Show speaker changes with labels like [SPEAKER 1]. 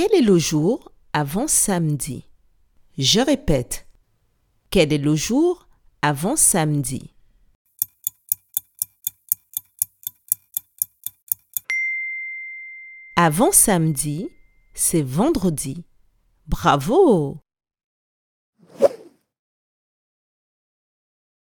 [SPEAKER 1] Quel est le jour avant samedi? Je répète. Quel est le jour avant samedi? Avant samedi, c'est vendredi. Bravo